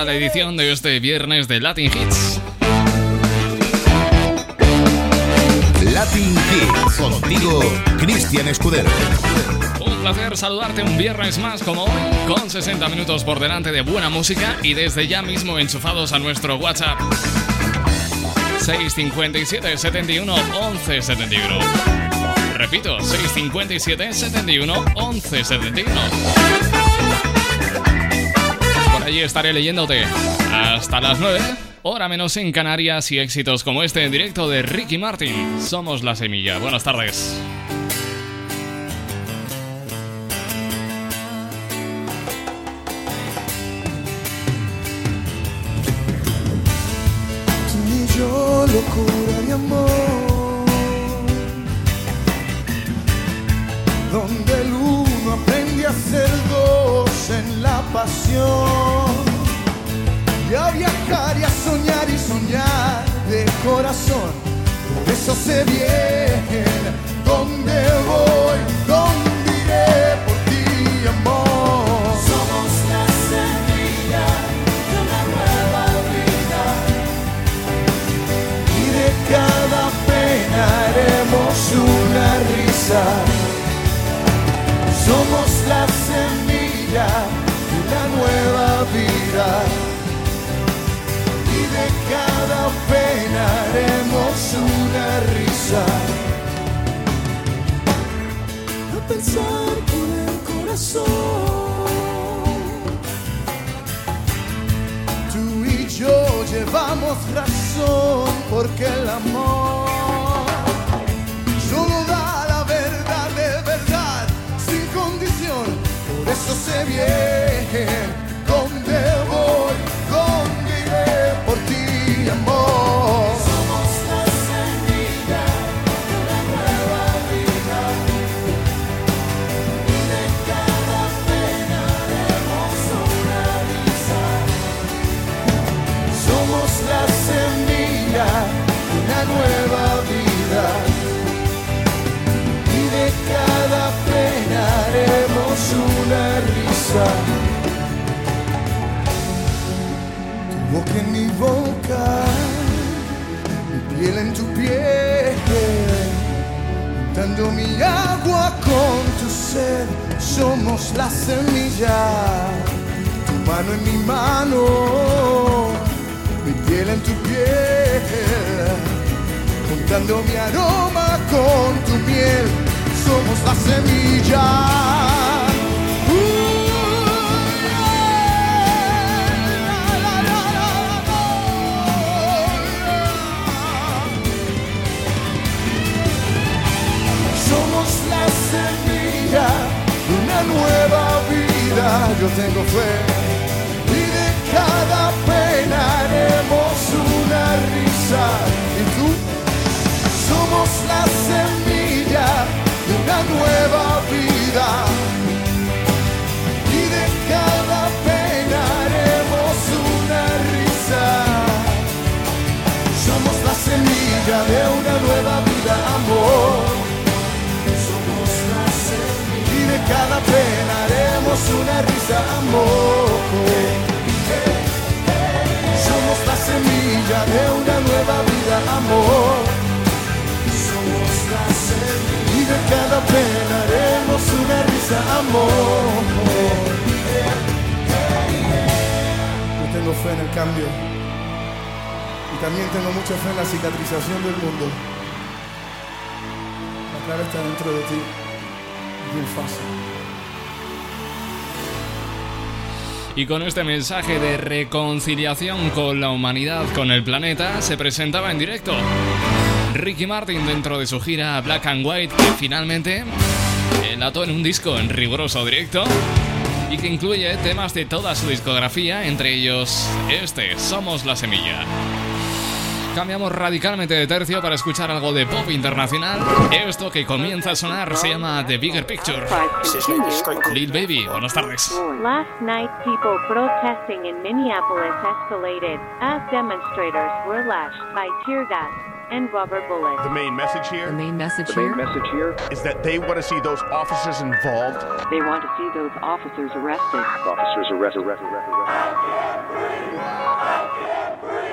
empieza la edición de este viernes de Latin Hits. Latin Hits, contigo, Cristian Escudero. Un placer saludarte un viernes más como hoy, con 60 minutos por delante de buena música y desde ya mismo enchufados a nuestro WhatsApp. 657 71 11 71. Repito, 657 71 11 71. Allí estaré leyéndote hasta las 9, hora menos en Canarias y éxitos como este en directo de Ricky Martin. Somos la semilla. Buenas tardes. locura de amor, donde el uno aprende a ser dos en la pasión, y a viajar y a soñar y soñar de corazón. Por eso sé bien dónde voy, dónde iré por ti, amor. cada pena haremos una risa. Somos la semilla Y de cada pena haremos una risa. A pensar con el corazón. Tú y yo llevamos razón porque el amor solo da la Tu boca en mi boca, mi piel en tu piel, dando mi agua con tu sed, somos la semilla tu mano en mi mano, mi piel en tu piel, juntando mi aroma con tu miel, somos la semilla. De una nueva vida. Yo tengo fe y de cada pena haremos una risa. Y tú somos la semilla de una nueva vida. Y de cada pena haremos una risa. Somos la semilla de una nueva vida, amor. Cada pena haremos una risa, amor. Somos la semilla de una nueva vida, amor. Somos la semilla y de cada pena haremos una risa, amor. Yo tengo fe en el cambio y también tengo mucha fe en la cicatrización del mundo. La clave está dentro de ti. Bien fácil. Y con este mensaje de reconciliación con la humanidad, con el planeta, se presentaba en directo Ricky Martin dentro de su gira Black and White, que finalmente enlató en un disco en riguroso directo y que incluye temas de toda su discografía, entre ellos este, Somos la Semilla. Cambiamos radicalmente de tercio para escuchar algo de pop internacional. Esto que comienza a sonar se llama The Bigger Picture. Lil Baby, buenas tardes. Last night, people protesting in Minneapolis escalated as demonstrators were lashed by tear gas. and rubber bullets. The main message here. The main message the here. Main message here is that they want to see those officers involved. They want to see those officers arrested. Officers arrested. arrested, arrested, arrested.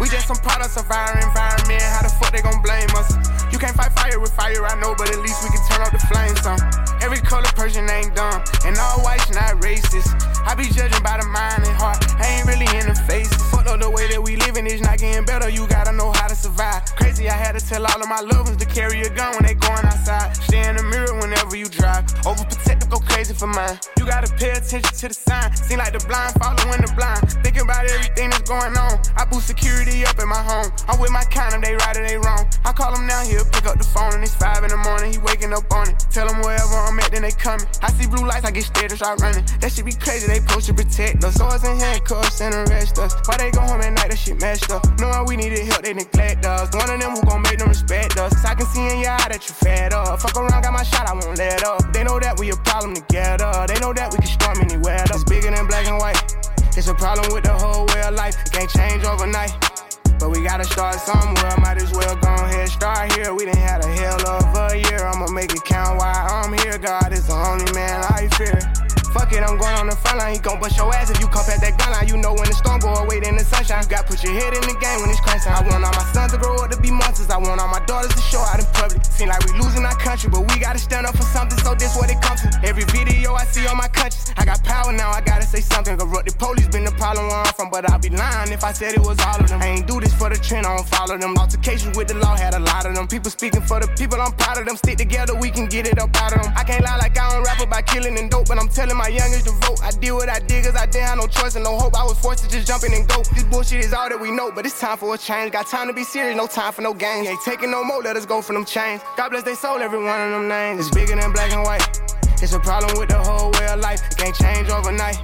We just some products of our environment. How the fuck they gon' blame us? You can't fight fire with fire, I know, but at least we can turn up the flames some. Every color person ain't dumb, and all whites not racist. I be judging by the mind and heart, I ain't really in the face. Fuck up the way that we living is not getting better, you gotta know how to survive. Crazy, I had to tell all of my loved ones to carry a gun when they going outside. Stay in the mirror whenever you drive. Overprotective, go crazy for mine. You gotta pay attention to the sign. Seem like the blind following the blind. Thinking about everything that's going on. I boost security up in my home. I'm with my kind of they right or they wrong. I call him now, he'll pick up the phone and it's five in the morning. He waking up on it. Tell him wherever I'm at, then they coming. I see blue lights, I get scared and start running. That shit be crazy, they supposed to protect us. Swords and handcuffs and arrest us. Why they go home at night, that shit messed up. Knowing we needed help, they neglect us. One of them who gon' make them respect us. I can see in your eye that you fed up. Fuck around, got my shot, I won't let up. They know that we a problem together. They know that we can storm anywhere. It's bigger than black and white. It's a problem with the whole way of life. It can't change overnight. But we gotta start somewhere. Might as well go ahead, start here. We done had a hell of a year. I'ma make it count while I'm here. God is the only man I fear. Fuck it, I'm going on the front line. He gon' bust your ass if you come past that gun line. You know when the storm go away, then the sunshine. You got put your head in the game when it's crunch time. I want all my sons to grow up to be monsters. I want all my daughters to show out in public. Seem like we losing our country, but we gotta stand up for something. So this what it comes to. Every video I see on my I got power now. I gotta say something. Corrupt the police been the problem where I'm from, but I'll be lying if I said it was all of them. I ain't do this for the trend, I don't follow them. Altercations with the law had a lot of them. People speaking for the people, I'm proud of them. Stick together, we can get it up out of them. I can't lie like I don't rap about killing and dope, but I'm telling my youngest to vote. I did what I did cause I didn't have no choice and no hope. I was forced to just jump in and go. This bullshit is all that we know, but it's time for a change. Got time to be serious, no time for no games. Ain't taking no more, let us go for them chains. God bless they soul, every one of them names. It's bigger than black and white. It's a problem with the whole way of life. It can't change overnight.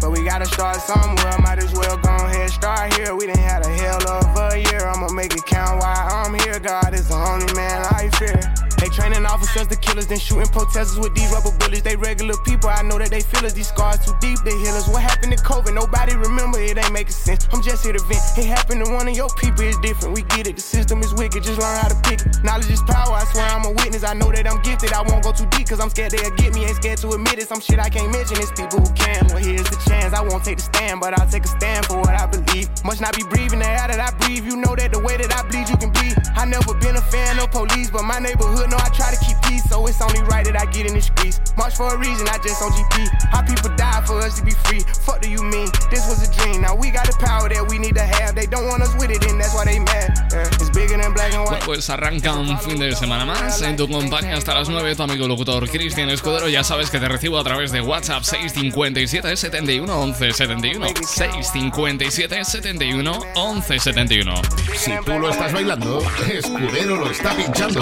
But we gotta start somewhere. Might as well go ahead, start here. We done had a hell of a year. I'ma make it count while I'm here. God is the only man I fear. They training officers to killers, then shooting protesters with these rubber bullets. They regular people, I know that they feel us. These scars too deep, they heal us. What happened to COVID? Nobody remember, it ain't making sense. I'm just here to vent. It happened to one of your people, it's different. We get it, the system is wicked, just learn how to pick it. Knowledge is power, I swear I'm a witness. I know that I'm gifted, I won't go too deep, cause I'm scared they'll get me. Ain't scared to admit it, some shit I can't mention. It's people who can. Well, here's the chance. I won't take the stand, but I'll take a stand for what I believe. Must not be breathing the air that I breathe. You know that the way that I bleed, you can bleed. I never been a fan of police, but my neighborhood know I try to keep peace, so it's only right that I get in the streets. March for a reason, I just on GP. How people die for us to be free. Fuck do you mean? This was a dream. Now we got the power that we need to have. They don't want us with it, and that's why they mad. Yeah, it's bigger than black and white. Bueno, pues arranca un fin de semana más en tu compañía hasta las 9. Tu amigo locutor Cristian Escudero. Ya sabes que te recibo a través de WhatsApp 657 71 11 71. 657 71 11 71. Si tú lo estás bailando, Escudero lo está pinchando.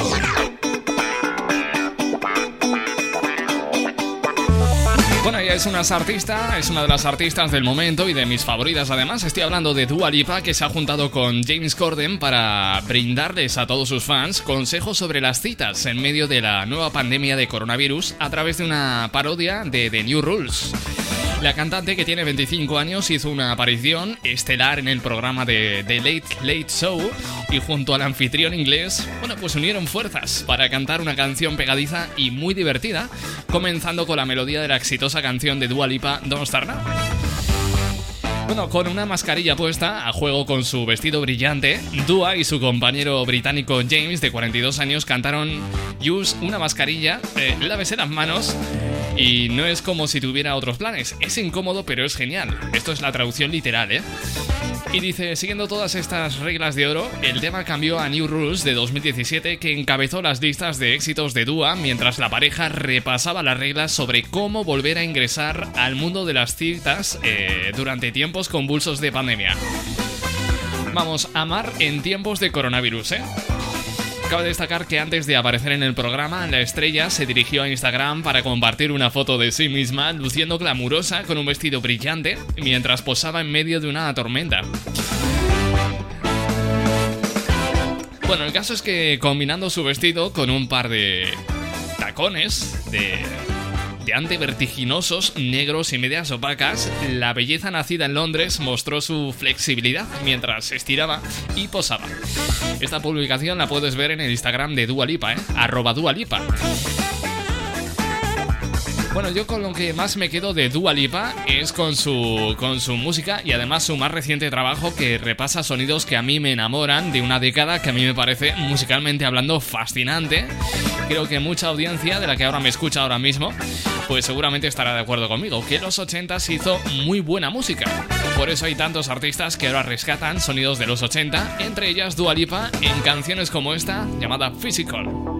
Bueno, ella es una artista, es una de las artistas del momento y de mis favoritas además. Estoy hablando de Dua Lipa, que se ha juntado con James Corden para brindarles a todos sus fans consejos sobre las citas en medio de la nueva pandemia de coronavirus a través de una parodia de The New Rules. La cantante, que tiene 25 años, hizo una aparición estelar en el programa de The Late Late Show y junto al anfitrión inglés, bueno, pues unieron fuerzas para cantar una canción pegadiza y muy divertida, comenzando con la melodía de la exitosa canción de Dua Lipa, Don't Start Now. Bueno, con una mascarilla puesta, a juego con su vestido brillante, Dua y su compañero británico James, de 42 años, cantaron Use una mascarilla, eh, lávese las manos y no es como si tuviera otros planes. Es incómodo, pero es genial. Esto es la traducción literal, ¿eh? Y dice, siguiendo todas estas reglas de oro, el tema cambió a New Rules de 2017 que encabezó las listas de éxitos de Dua mientras la pareja repasaba las reglas sobre cómo volver a ingresar al mundo de las citas eh, durante tiempos convulsos de pandemia. Vamos, amar en tiempos de coronavirus, ¿eh? Cabe destacar que antes de aparecer en el programa, la estrella se dirigió a Instagram para compartir una foto de sí misma luciendo glamurosa con un vestido brillante mientras posaba en medio de una tormenta. Bueno, el caso es que combinando su vestido con un par de tacones de, de ante vertiginosos, negros y medias opacas, la belleza nacida en Londres mostró su flexibilidad mientras se estiraba y posaba. Esta publicación la puedes ver en el Instagram de Dualipa, ¿eh? arroba Dualipa. Bueno, yo con lo que más me quedo de Dua Lipa es con su, con su música y además su más reciente trabajo que repasa sonidos que a mí me enamoran de una década que a mí me parece musicalmente hablando fascinante. Creo que mucha audiencia de la que ahora me escucha ahora mismo, pues seguramente estará de acuerdo conmigo, que los 80 hizo muy buena música. Por eso hay tantos artistas que ahora rescatan sonidos de los 80, entre ellas Dua Lipa en canciones como esta llamada Physical.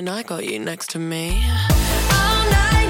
and I got you next to me. All night.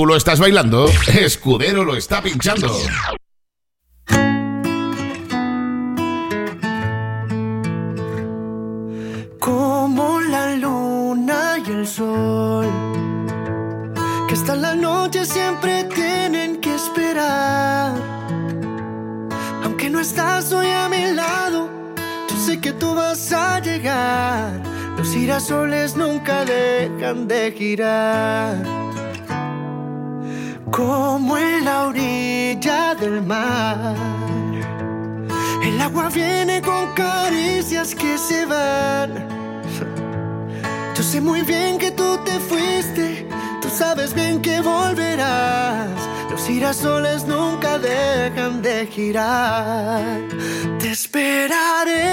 Tú lo estás bailando, Escudero lo está pinchando. Como la luna y el sol, que hasta la noche siempre tienen que esperar. Aunque no estás hoy a mi lado, yo sé que tú vas a llegar. Los girasoles nunca dejan de girar como en la orilla del mar. El agua viene con caricias que se van. Yo sé muy bien que tú te fuiste, tú sabes bien que volverás. Los girasoles nunca dejan de girar. Te esperaré,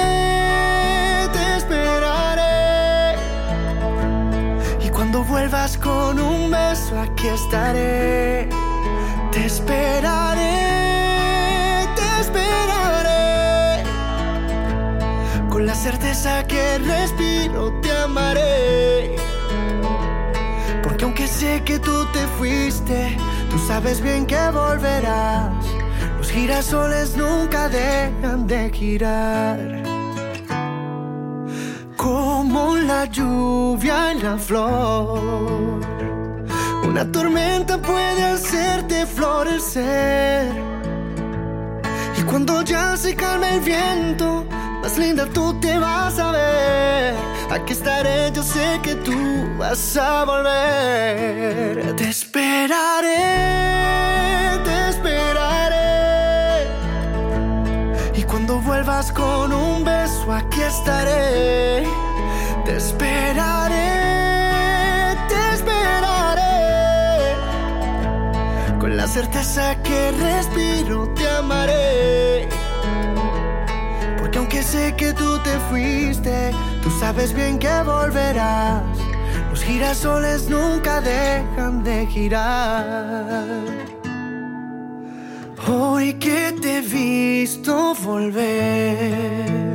te esperaré. Vuelvas con un beso, aquí estaré. Te esperaré, te esperaré. Con la certeza que respiro, te amaré. Porque aunque sé que tú te fuiste, tú sabes bien que volverás. Los girasoles nunca dejan de girar. La lluvia en la flor. Una tormenta puede hacerte florecer. Y cuando ya se calma el viento, más linda tú te vas a ver. Aquí estaré, yo sé que tú vas a volver. Te esperaré, te esperaré. Y cuando vuelvas con un beso, aquí estaré. Te esperaré, te esperaré. Con la certeza que respiro, te amaré. Porque aunque sé que tú te fuiste, tú sabes bien que volverás. Los girasoles nunca dejan de girar. Hoy que te he visto volver,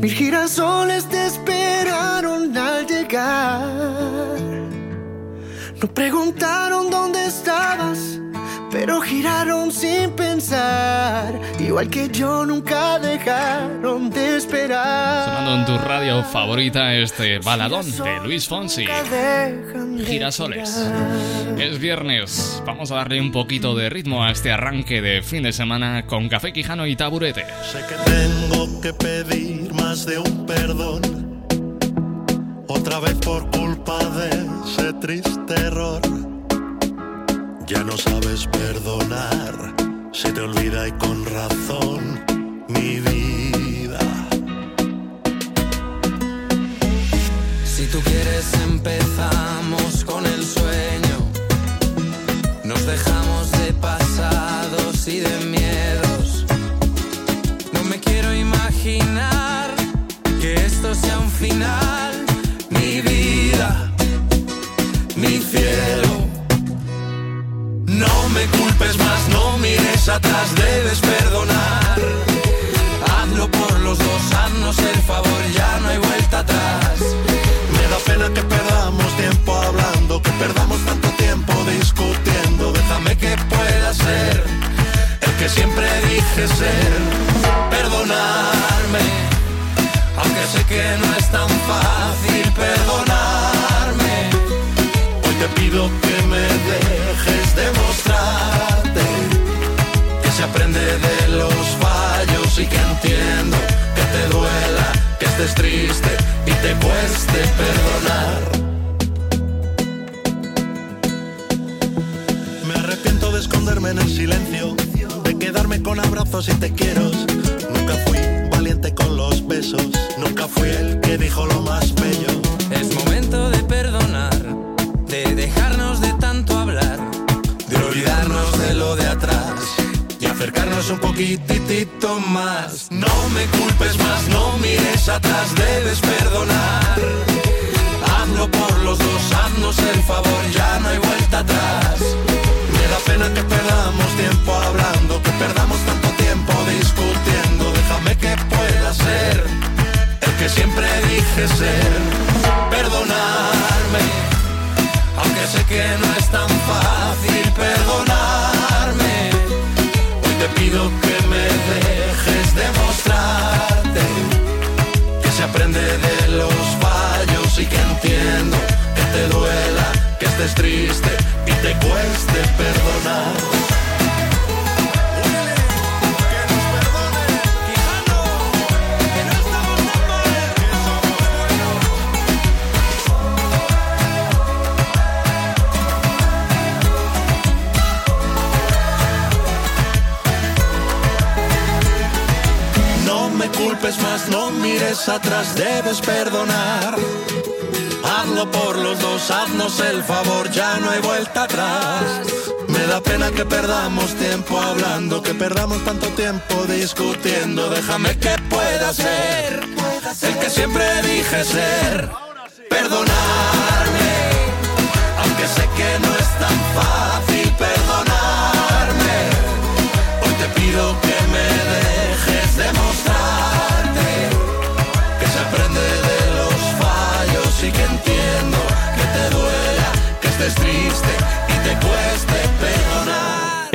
mil girasoles te esperaron al llegar. No preguntaron dónde estabas, pero giraron sin pensar. Igual que yo nunca dejaron de esperar. Sonando en tu radio favorita este baladón de Luis Fonsi. Girasoles. Es viernes, vamos a darle un poquito de ritmo a este arranque de fin de semana con café quijano y taburete. Sé que tengo que pedir más de un perdón. Otra vez por culpa de ese triste error. Ya no sabes perdonar. Se te olvida y con razón mi vida. Si tú quieres empezamos con el sueño. Nos dejamos de pasados y de miedos. No me quiero imaginar que esto sea un final. Mi vida, mi cielo. No me culpes más, no mires atrás, debes perdonar. Hazlo por los dos, haznos el favor, ya no hay vuelta atrás. Me da pena que perdamos tiempo hablando, que perdamos tanto tiempo discutiendo. Déjame que pueda ser el que siempre dije ser. Perdonarme, y te cueste perdonar. Me arrepiento de esconderme en el silencio, de quedarme con abrazos y te quiero. Nunca fui valiente con los besos, nunca fui el que dijo lo más bello. Acercarnos un poquitito más. No me culpes más, no mires atrás, debes perdonar. Hazlo por los dos, haznos el favor, ya no hay vuelta atrás. Me da pena que perdamos tiempo hablando, que perdamos tanto tiempo discutiendo. Déjame que pueda ser el que siempre dije ser. Perdonarme, aunque sé que no es tan fácil perdonarme. Que entiendo que te duela, que estés triste y te cueste perdonar. No me culpes más, no mires atrás, debes perdonar. Por los dos, haznos el favor, ya no hay vuelta atrás. Me da pena que perdamos tiempo hablando, que perdamos tanto tiempo discutiendo. Déjame que pueda ser el que siempre dije ser. Perdonarme, aunque sé que no es tan fácil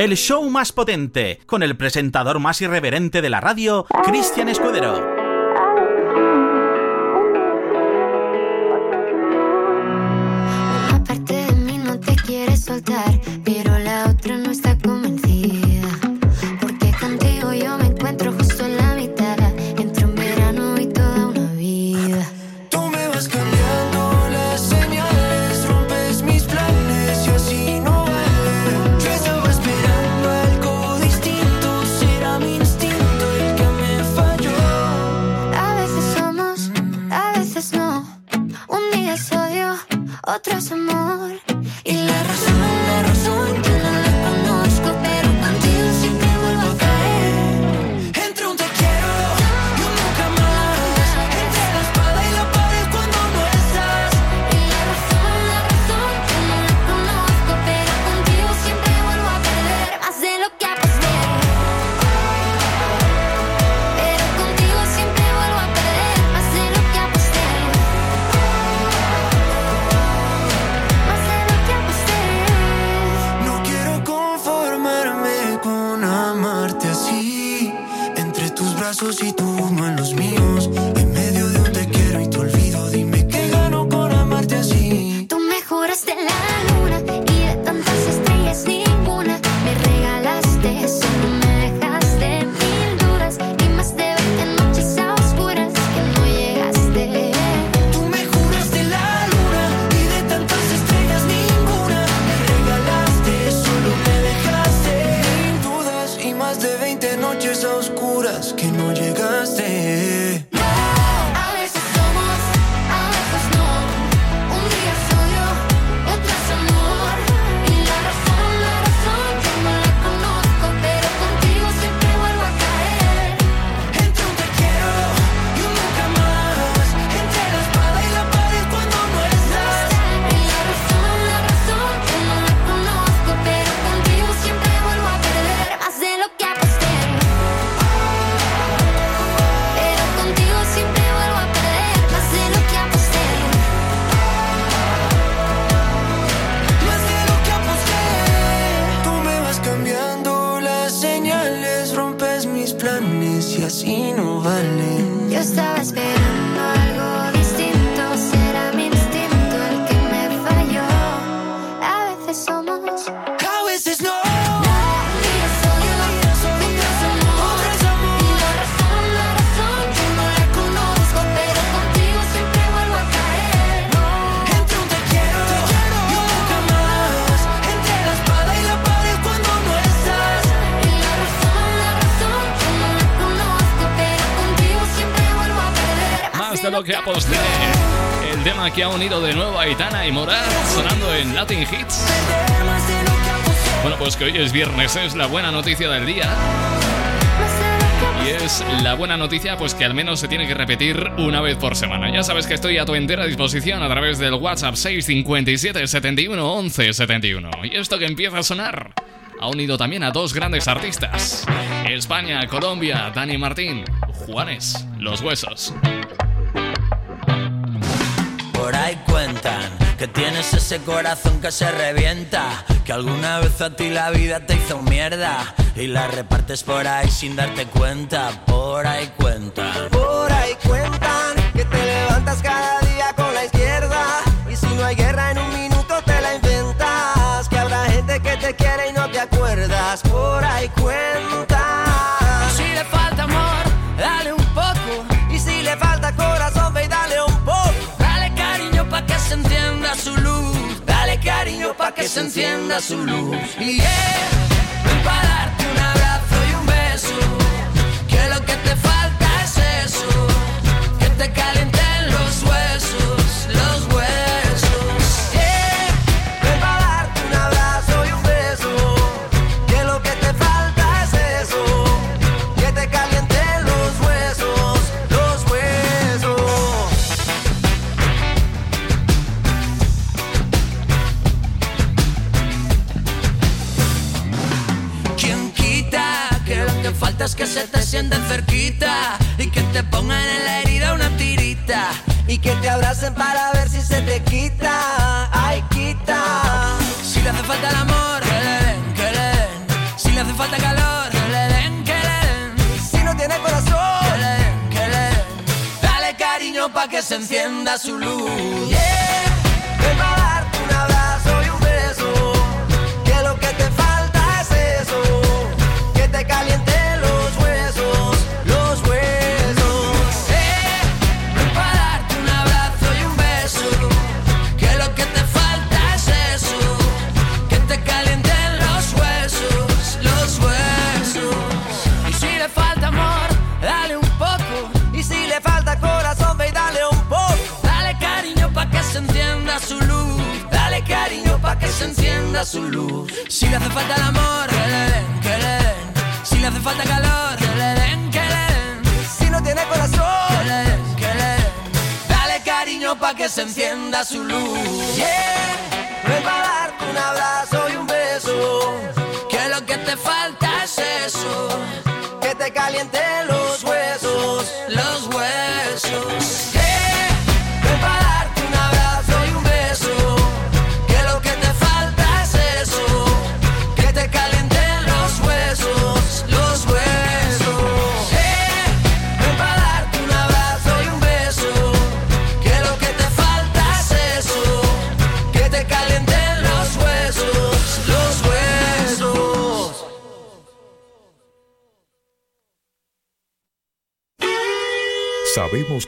El show más potente, con el presentador más irreverente de la radio, Cristian Escudero. brazos y tu mano en los míos. El tema que ha unido de nuevo a Aitana y Morat sonando en Latin Hits. Bueno, pues que hoy es viernes, es la buena noticia del día. Y es la buena noticia, pues que al menos se tiene que repetir una vez por semana. Ya sabes que estoy a tu entera disposición a través del WhatsApp 657 71 11 71. Y esto que empieza a sonar ha unido también a dos grandes artistas: España, Colombia, Dani Martín, Juanes, Los Huesos. Por ahí cuentan que tienes ese corazón que se revienta, que alguna vez a ti la vida te hizo mierda y la repartes por ahí sin darte cuenta. Por ahí cuentan. Por ahí cuentan que te levantas cada encienda su luz. Y yeah, ven para estén cerquita y que te pongan en la herida una tirita. Y que te abracen para ver si se te quita. Ay, quita. Si le hace falta el amor, que le que le. Si le hace falta calor, que le que. Si no tiene corazón, que le que. Dale cariño pa' que se encienda su luz. Yeah, se encienda su luz. Si le hace falta el amor, que le den, que le den. Si le hace falta calor, que le den, que le den. Si no tiene corazón, Que le den, que le den. Dale cariño pa' que se encienda su luz. yeah, ven pa' darte un abrazo y un beso. Que lo que te falta es eso. Que te calienten los huesos,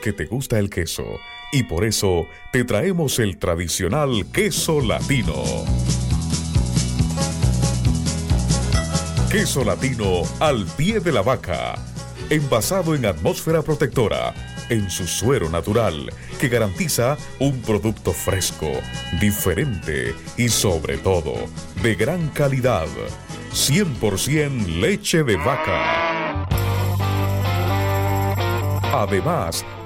que te gusta el queso y por eso te traemos el tradicional queso latino. Queso latino al pie de la vaca, envasado en atmósfera protectora, en su suero natural, que garantiza un producto fresco, diferente y sobre todo de gran calidad. 100% leche de vaca. Además,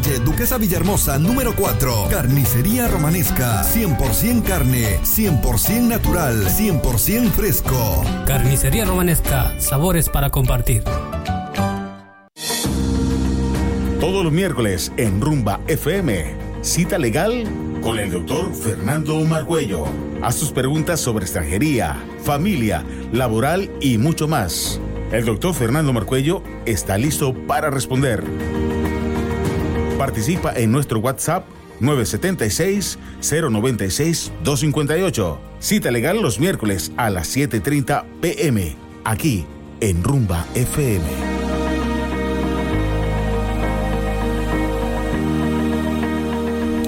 Duquesa Villahermosa número 4. Carnicería Romanesca, 100% carne, 100% natural, 100% fresco. Carnicería Romanesca, sabores para compartir. Todos los miércoles en Rumba FM, cita legal con el doctor Fernando Marcuello. Haz tus preguntas sobre extranjería, familia, laboral y mucho más. El doctor Fernando Marcuello está listo para responder. Participa en nuestro WhatsApp 976-096-258. Cita legal los miércoles a las 7.30 pm, aquí en Rumba FM.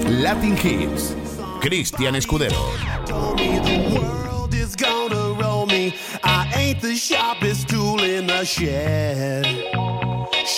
Latin Hits, Cristian Escudero. told me the world is gonna roll me. I ain't the sharpest tool in the shed.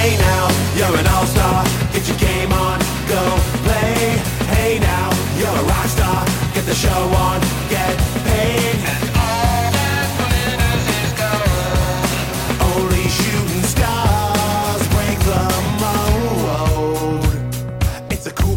Hey now, you're an all-star. Get your game on, go play. Hey now, you're a rock star. Get the show on, get paid. And All that's when I go Only shooting stars break the mold. It's a cool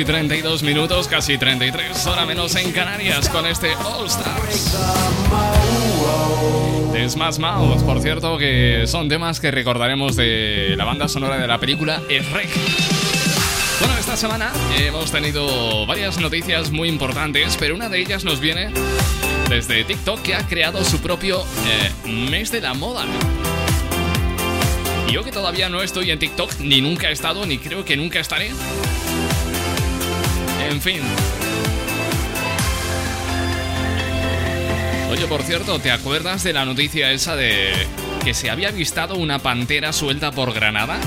y 32 minutos, casi 33, hora menos en Canarias, con este All Stars. De Smash Mouth, por cierto, que son temas que recordaremos de la banda sonora de la película Shrek. Bueno, esta semana hemos tenido varias noticias muy importantes, pero una de ellas nos viene desde TikTok, que ha creado su propio eh, mes de la moda. Yo que todavía no estoy en TikTok, ni nunca he estado, ni creo que nunca estaré. En fin. Oye, por cierto, ¿te acuerdas de la noticia esa de que se había avistado una pantera suelta por Granada?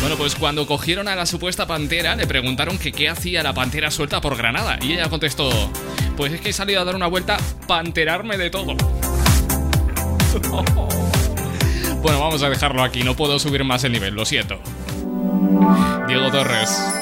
Bueno, pues cuando cogieron a la supuesta pantera, le preguntaron que qué hacía la pantera suelta por Granada. Y ella contestó, pues es que he salido a dar una vuelta para enterarme de todo. Bueno, vamos a dejarlo aquí, no puedo subir más el nivel, lo siento. Diego Torres.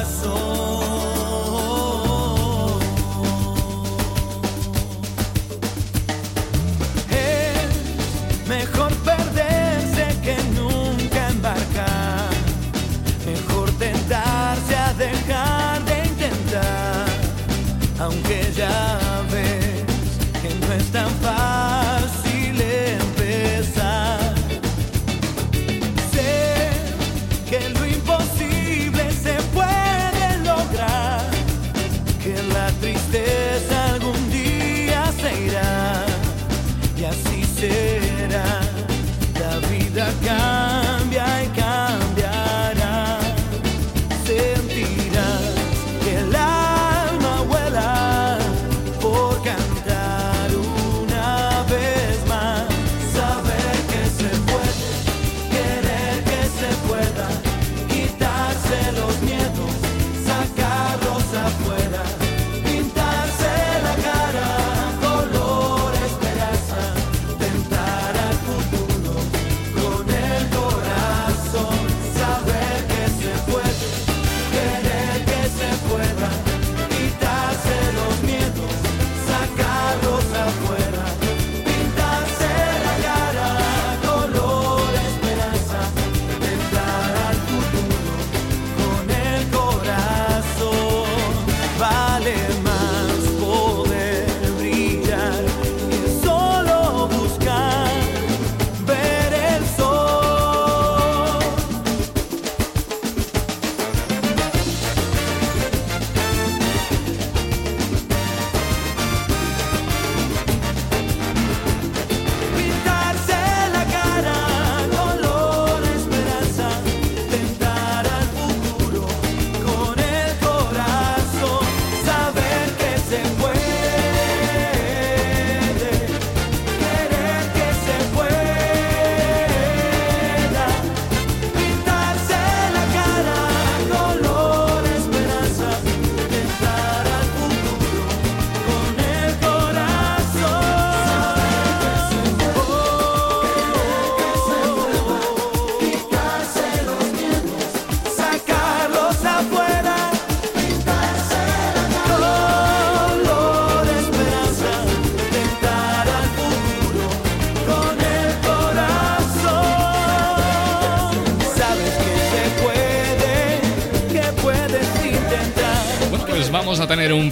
Aunque ya ves que no es tan fácil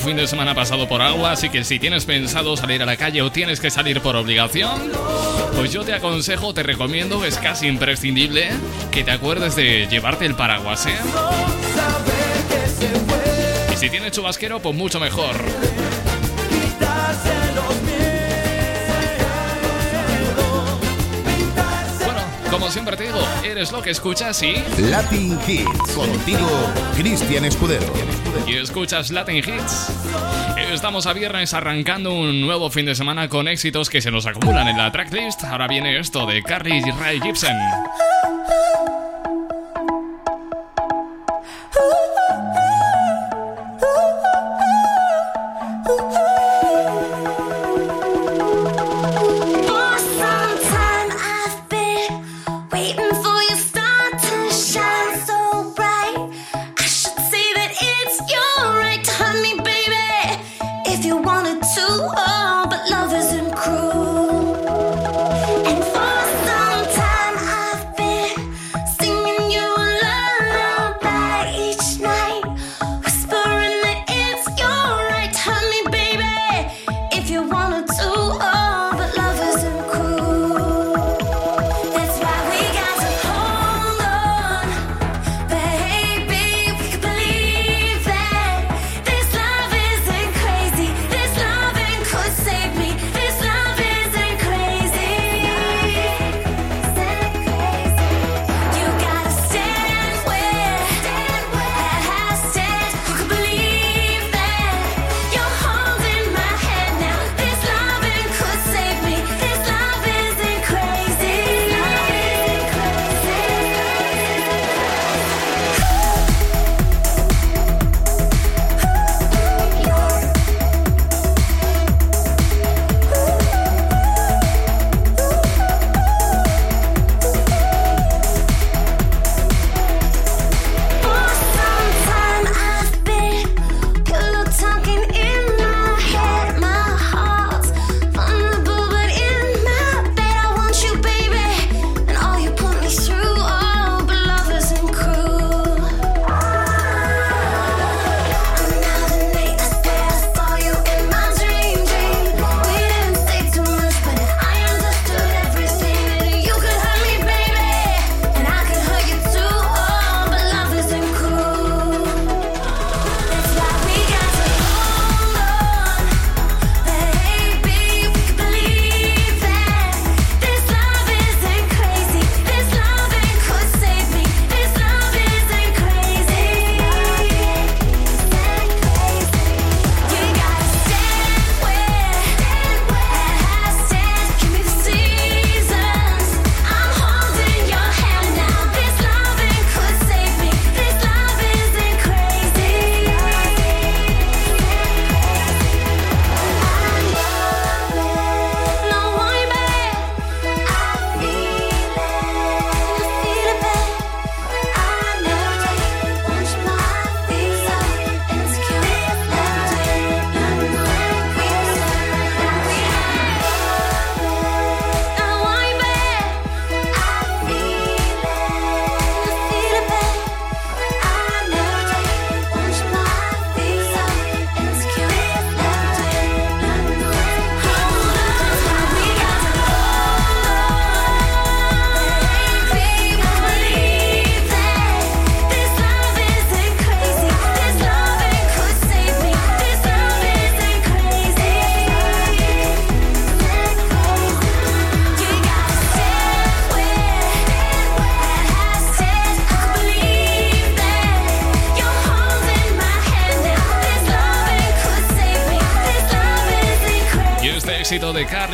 fin de semana pasado por agua, así que si tienes pensado salir a la calle o tienes que salir por obligación, pues yo te aconsejo, te recomiendo, es casi imprescindible que te acuerdes de llevarte el paraguas, ¿eh? Y si tienes chubasquero, pues mucho mejor. Como siempre te digo, eres lo que escuchas y... Latin Hits. Contigo, Cristian Escudero. Y escuchas Latin Hits. Estamos a viernes arrancando un nuevo fin de semana con éxitos que se nos acumulan en la tracklist. Ahora viene esto de Carly Ray Gibson.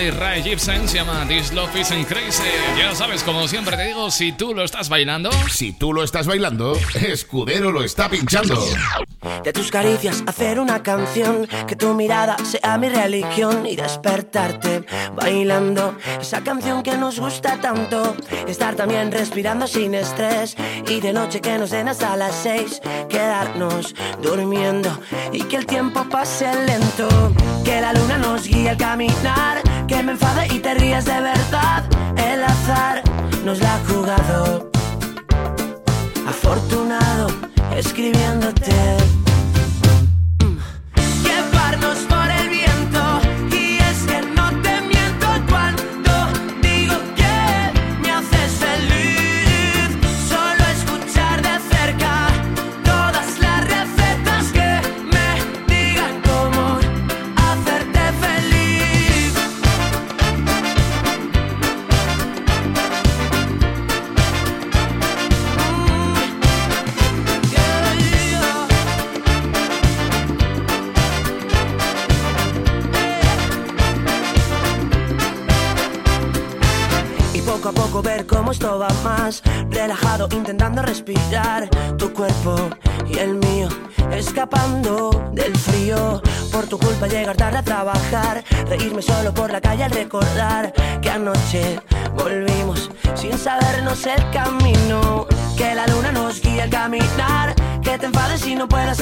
De Rae Gibson se llama This Love Isn't Crazy. Ya sabes, como siempre te digo, si tú lo estás bailando, Si tú lo estás bailando, Escudero lo está pinchando. De tus caricias hacer una canción, que tu mirada sea mi religión y despertarte bailando esa canción que nos gusta tanto. Estar también respirando sin estrés y de noche que nos den hasta las seis, quedarnos durmiendo y que el tiempo pase lento. Que la luna nos guíe al caminar, que me enfade y te ríes de verdad. El azar nos la ha jugado. Afortunado escribiéndote. No puedas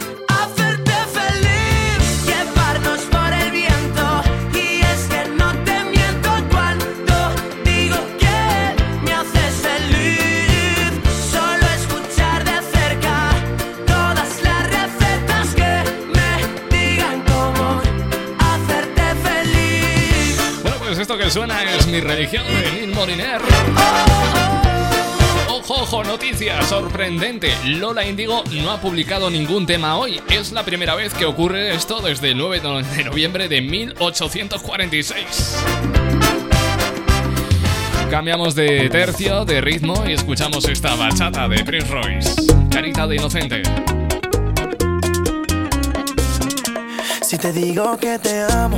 suena es mi religión de Lil Moliner. Ojo, ojo, noticia sorprendente. Lola Indigo no ha publicado ningún tema hoy. Es la primera vez que ocurre esto desde el 9 de noviembre de 1846. Cambiamos de tercio, de ritmo y escuchamos esta bachata de Prince Royce. Carita de inocente. Si te digo que te amo,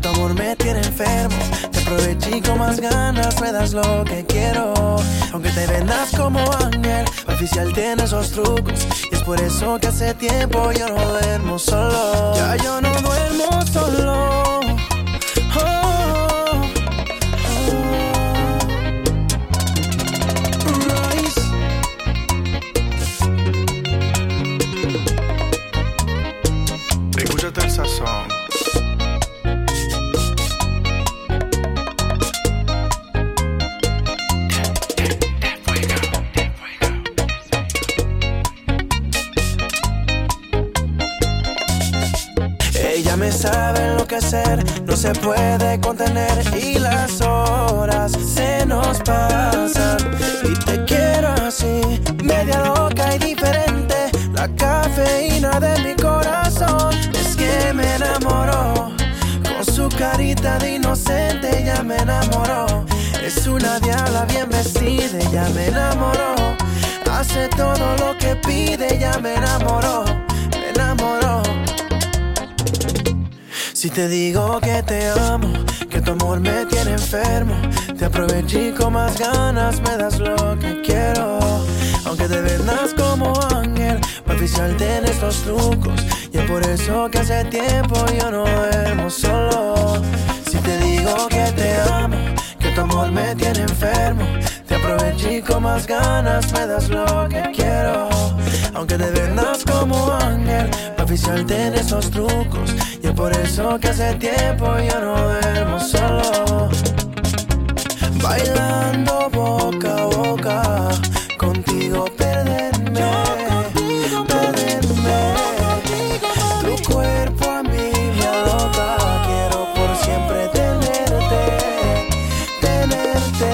tu amor me tiene enfermo, te aproveché con más ganas, me das lo que quiero. Aunque te vendas como ángel, oficial tiene esos trucos. Y es por eso que hace tiempo yo no duermo solo. Ya yo no duermo solo. Ganas, me das lo que quiero. Aunque te vendas como ángel, para oficiarte en estos trucos. Y es por eso que hace tiempo yo no duermo solo. Si te digo que te amo, que tu amor me tiene enfermo, te aproveché con más ganas, me das lo que quiero. Aunque te vendas como ángel, para oficiarte en esos trucos. Y es por eso que hace tiempo yo no duermo solo. Bailando boca a boca, contigo perderme. perderme. Tu cuerpo a mí me aloca, quiero por siempre tenerte, tenerte.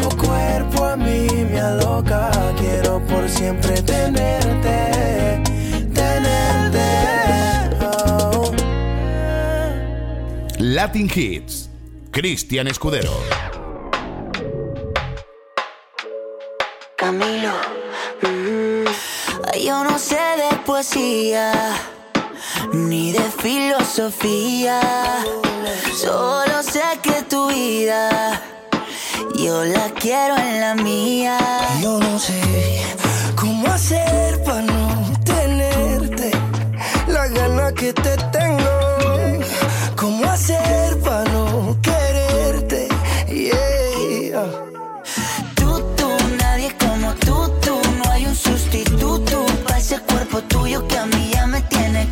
Tu cuerpo a mí me aloca, quiero por siempre tenerte. Latin Hits. Cristian Escudero. Camilo, mm, yo no sé de poesía ni de filosofía, solo sé que tu vida yo la quiero en la mía. Yo no sé cómo hacer tuyo que a mí ya me tiene.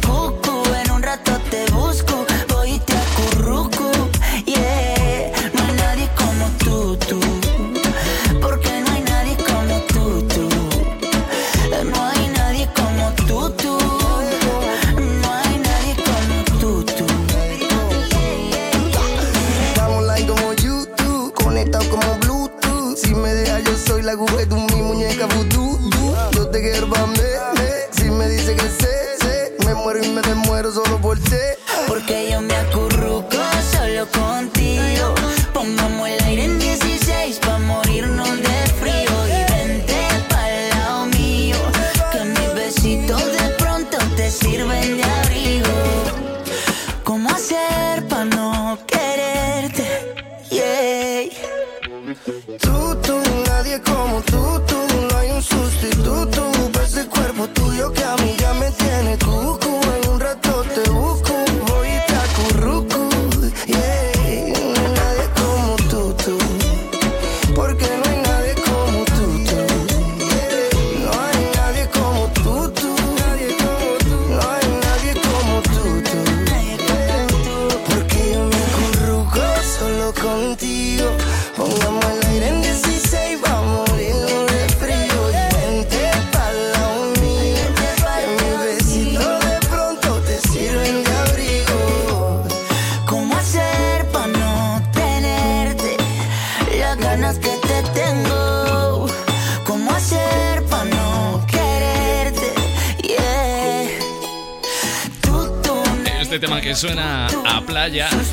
Como tú,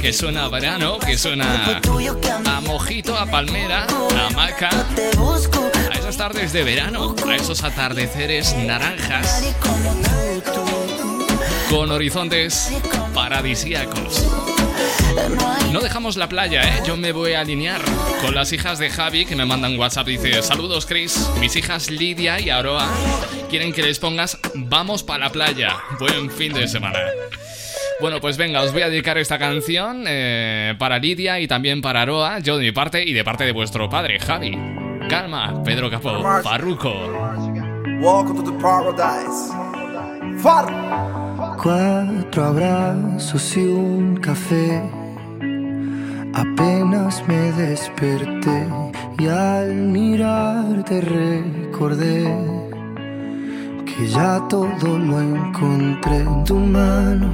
que suena a verano, que suena a mojito, a palmera, a maca, a esas tardes de verano, a esos atardeceres naranjas con horizontes paradisíacos. No dejamos la playa, ¿eh? Yo me voy a alinear con las hijas de Javi que me mandan WhatsApp. Dice, saludos Chris, mis hijas Lidia y Aroa quieren que les pongas Vamos para la playa. Buen fin de semana. Bueno, pues venga, os voy a dedicar esta canción eh, para Lidia y también para Aroa, yo de mi parte y de parte de vuestro padre, Javi. Calma, Pedro Capó, Farruco. Welcome to the paradise. Far. Cuatro abrazos y un café. Apenas me desperté y al mirarte recordé que ya todo lo encontré en tu mano,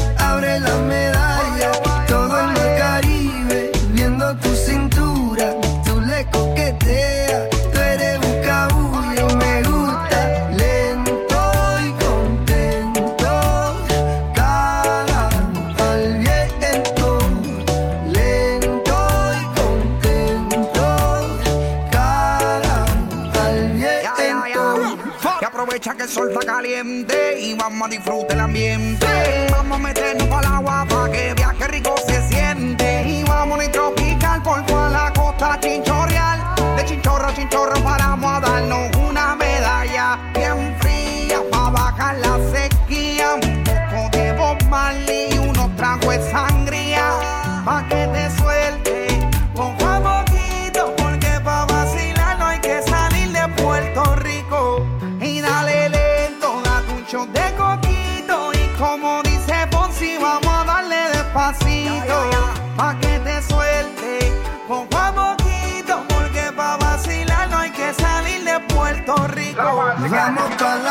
sol está caliente y vamos a disfrutar el ambiente. Vamos a meternos para el agua para que viaje rico se siente. Y vamos a tropical por toda la costa chinchorreal. De chinchorro a chinchorro paramos a darnos una medalla bien fría para bajar la sequía. Un poco de Bob y unos tragos de sangría. Pa' que te Rico. Vamos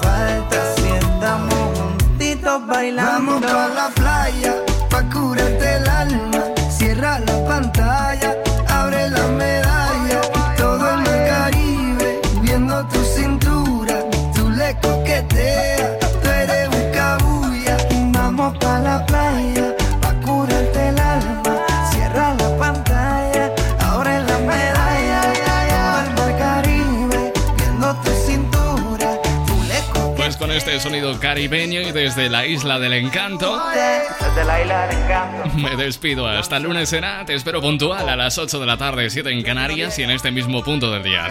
caribeño y desde la isla del encanto, Desde la isla del encanto. me despido. Hasta el lunes será. Te espero puntual a las 8 de la tarde, 7 en Canarias y en este mismo punto del día.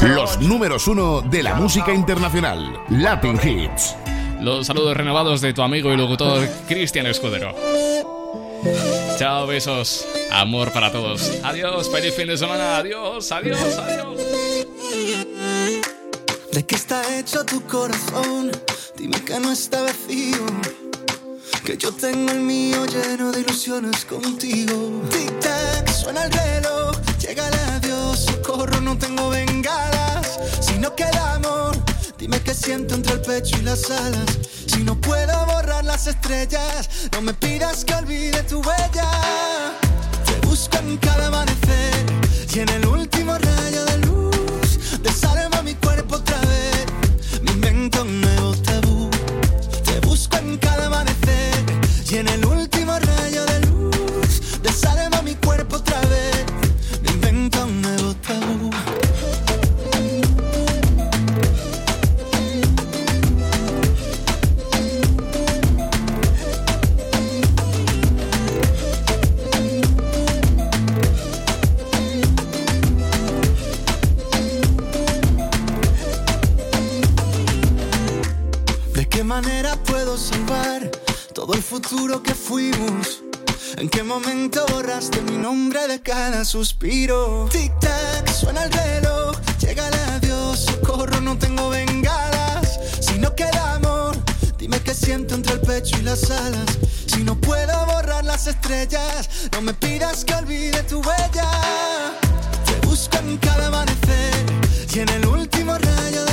Los números uno de la música internacional. Latin Hits. Los saludos renovados de tu amigo y locutor Cristian Escudero. Chao, besos. Amor para todos. Adiós, feliz fin de semana. Adiós, adiós, adiós. ¿De está hecho tu corazón? Dime que no está vacío. Que yo tengo el mío lleno de ilusiones contigo. Tic-tac, suena el reloj. Llega el adiós, socorro, no tengo bengalas. Si no queda amor, dime qué siento entre el pecho y las alas. Si no puedo borrar las estrellas, no me pidas que olvide tu huella. Te busco en cada amanecer y en el último rayo de momento borraste mi nombre de cada suspiro? Tic-tac, suena el reloj, llega el adiós, socorro, no tengo bengalas. Si no queda amor, dime qué siento entre el pecho y las alas. Si no puedo borrar las estrellas, no me pidas que olvide tu huella. Te busco en cada amanecer y en el último rayo de